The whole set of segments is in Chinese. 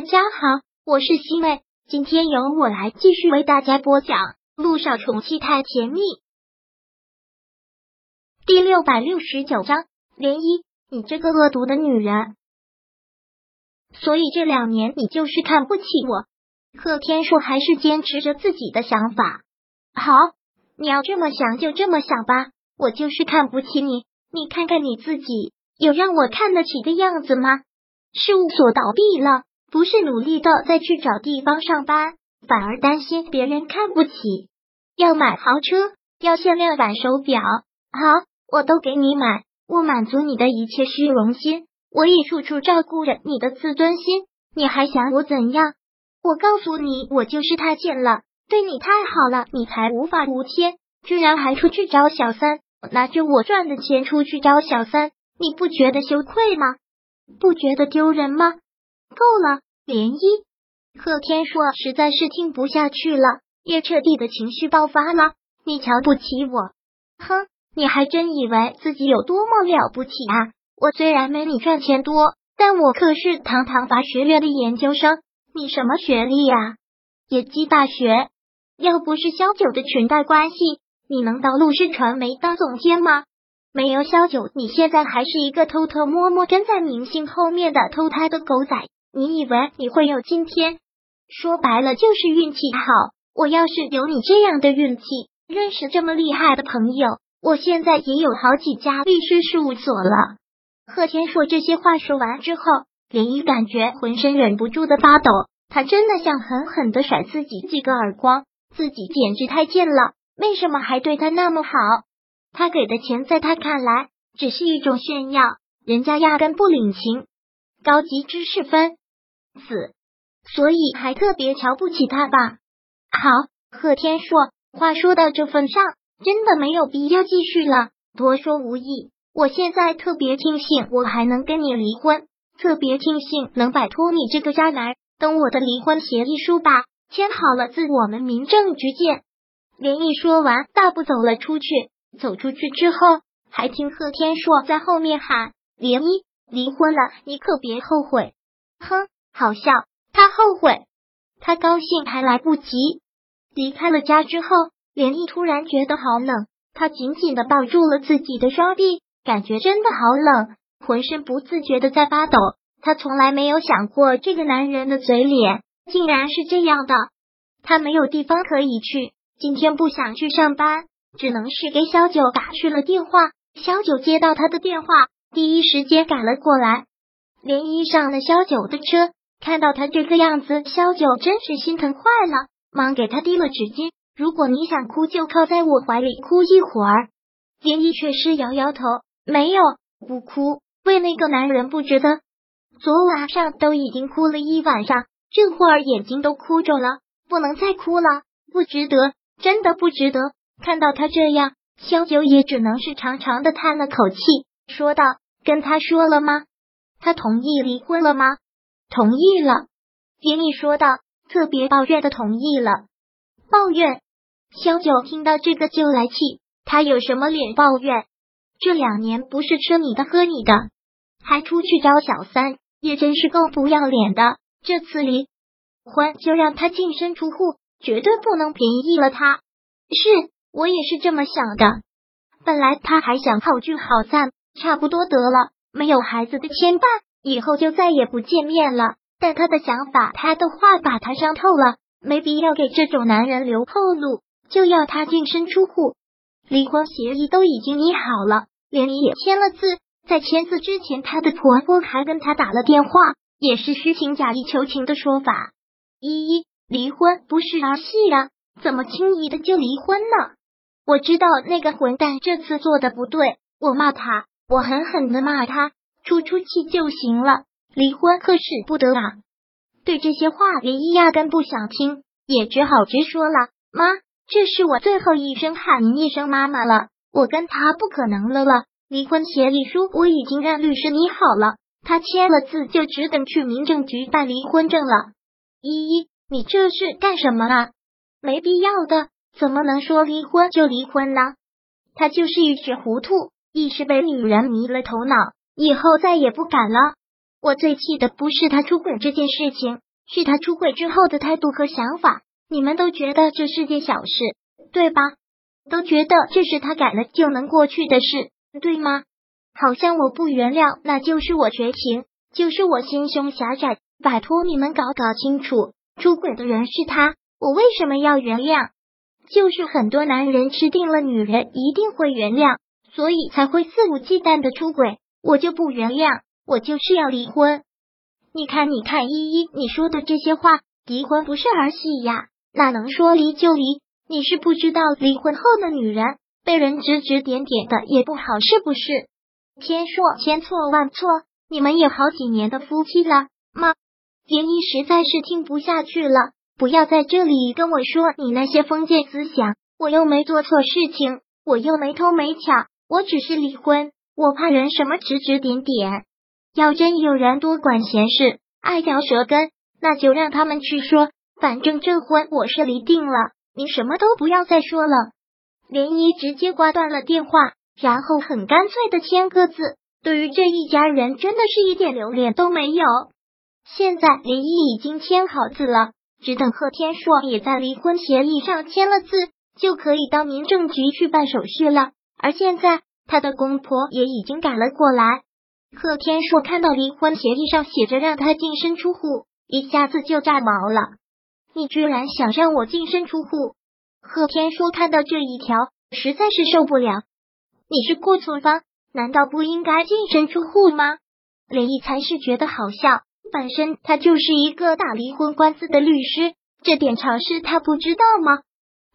大家好，我是西妹，今天由我来继续为大家播讲《路上宠妻太甜蜜》第六百六十九章。涟漪，你这个恶毒的女人！所以这两年你就是看不起我。贺天硕还是坚持着自己的想法。好，你要这么想就这么想吧。我就是看不起你，你看看你自己，有让我看得起的样子吗？事务所倒闭了，不是努力的再去找地方上班，反而担心别人看不起。要买豪车，要限量版手表，好，我都给你买。我满足你的一切虚荣心，我也处处照顾着你的自尊心。你还想我怎样？我告诉你，我就是太贱了，对你太好了，你才无法无天，居然还出去找小三，拿着我赚的钱出去找小三，你不觉得羞愧吗？不觉得丢人吗？够了，涟漪！贺天硕实在是听不下去了，也彻底的情绪爆发了。你瞧不起我？哼，你还真以为自己有多么了不起啊！我虽然没你赚钱多，但我可是堂堂法学院的研究生。你什么学历呀？野鸡大学。要不是萧九的裙带关系，你能到陆氏传媒当总监吗？没有萧九，你现在还是一个偷偷摸摸跟在明星后面的偷胎的狗仔。你以为你会有今天？说白了就是运气好。我要是有你这样的运气，认识这么厉害的朋友，我现在也有好几家律师事务所了。贺天硕这些话说完之后，林一感觉浑身忍不住的发抖。他真的想狠狠的甩自己几个耳光，自己简直太贱了。为什么还对他那么好？他给的钱在他看来只是一种炫耀，人家压根不领情。高级知识分子，所以还特别瞧不起他吧？好，贺天硕，话说到这份上，真的没有必要继续了。多说无益。我现在特别庆幸我还能跟你离婚，特别庆幸能摆脱你这个渣男。等我的离婚协议书吧，签好了，自我们民政局见。连毅说完，大步走了出去。走出去之后，还听贺天硕在后面喊：“连漪，离婚了，你可别后悔。”哼，好笑，他后悔，他高兴还来不及。离开了家之后，连毅突然觉得好冷，他紧紧的抱住了自己的双臂，感觉真的好冷，浑身不自觉的在发抖。他从来没有想过，这个男人的嘴脸竟然是这样的。他没有地方可以去，今天不想去上班，只能是给小九打去了电话。小九接到他的电话，第一时间赶了过来。连漪上了小九的车，看到他这个样子，萧九真是心疼坏了，忙给他递了纸巾。如果你想哭，就靠在我怀里哭一会儿。连漪却是摇摇头，没有，不哭，为那个男人不值得。昨晚上都已经哭了一晚上，这会儿眼睛都哭肿了，不能再哭了，不值得，真的不值得。看到他这样，萧九也只能是长长的叹了口气，说道：“跟他说了吗？他同意离婚了吗？同意了。”田毅说道：“特别抱怨的同意了。”抱怨？萧九听到这个就来气，他有什么脸抱怨？这两年不是吃你的喝你的，还出去找小三。也真是够不要脸的！这次离婚就让他净身出户，绝对不能便宜了他。是我也是这么想的。本来他还想好聚好散，差不多得了，没有孩子的牵绊，以后就再也不见面了。但他的想法，他的话把他伤透了，没必要给这种男人留后路，就要他净身出户。离婚协议都已经拟好了，连你也签了字。在签字之前，她的婆婆还跟她打了电话，也是虚情假意求情的说法。依依，离婚不是儿戏呀，怎么轻易的就离婚呢？我知道那个混蛋这次做的不对，我骂他，我狠狠的骂他，出出气就行了。离婚可使不得啊！对这些话，林依压根不想听，也只好直说了：“妈，这是我最后一声喊您一声妈妈了，我跟他不可能了了。”离婚协议书我已经让律师拟好了，他签了字就只等去民政局办离婚证了。依依，你这是干什么啊？没必要的，怎么能说离婚就离婚呢？他就是一时糊涂，一时被女人迷了头脑，以后再也不敢了。我最气的不是他出轨这件事情，是他出轨之后的态度和想法。你们都觉得这是件小事，对吧？都觉得这是他改了就能过去的事，对吗？好像我不原谅，那就是我绝情，就是我心胸狭窄。拜托你们搞搞清楚，出轨的人是他，我为什么要原谅？就是很多男人吃定了女人一定会原谅，所以才会肆无忌惮的出轨。我就不原谅，我就是要离婚。你看，你看，依依，你说的这些话，离婚不是儿戏呀。哪能说离就离？你是不知道，离婚后的女人被人指指点点的也不好，是不是？天硕千错万错，你们也好几年的夫妻了吗？依依实在是听不下去了，不要在这里跟我说你那些封建思想，我又没做错事情，我又没偷没抢，我只是离婚，我怕人什么指指点点。要真有人多管闲事，爱嚼舌根，那就让他们去说。反正这婚我是离定了，你什么都不要再说了。涟漪直接挂断了电话，然后很干脆的签个字。对于这一家人，真的是一点留恋都没有。现在涟漪已经签好字了，只等贺天硕也在离婚协议上签了字，就可以到民政局去办手续了。而现在他的公婆也已经赶了过来。贺天硕看到离婚协议上写着让他净身出户，一下子就炸毛了。你居然想让我净身出户？贺天硕看到这一条，实在是受不了。你是过错方，难道不应该净身出户吗？连毅才是觉得好笑，本身他就是一个打离婚官司的律师，这点常识他不知道吗？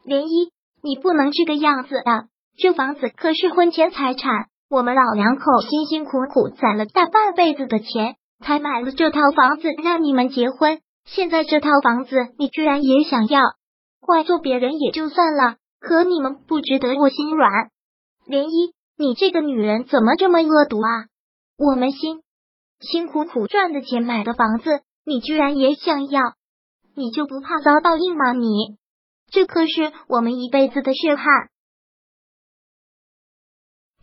连一，你不能这个样子啊！这房子可是婚前财产，我们老两口辛辛苦苦攒了大半辈子的钱，才买了这套房子让你们结婚。现在这套房子你居然也想要，怪罪别人也就算了，可你们不值得我心软。涟漪，你这个女人怎么这么恶毒啊？我们辛辛苦苦赚的钱买的房子，你居然也想要？你就不怕遭报应吗？你这可是我们一辈子的血汗。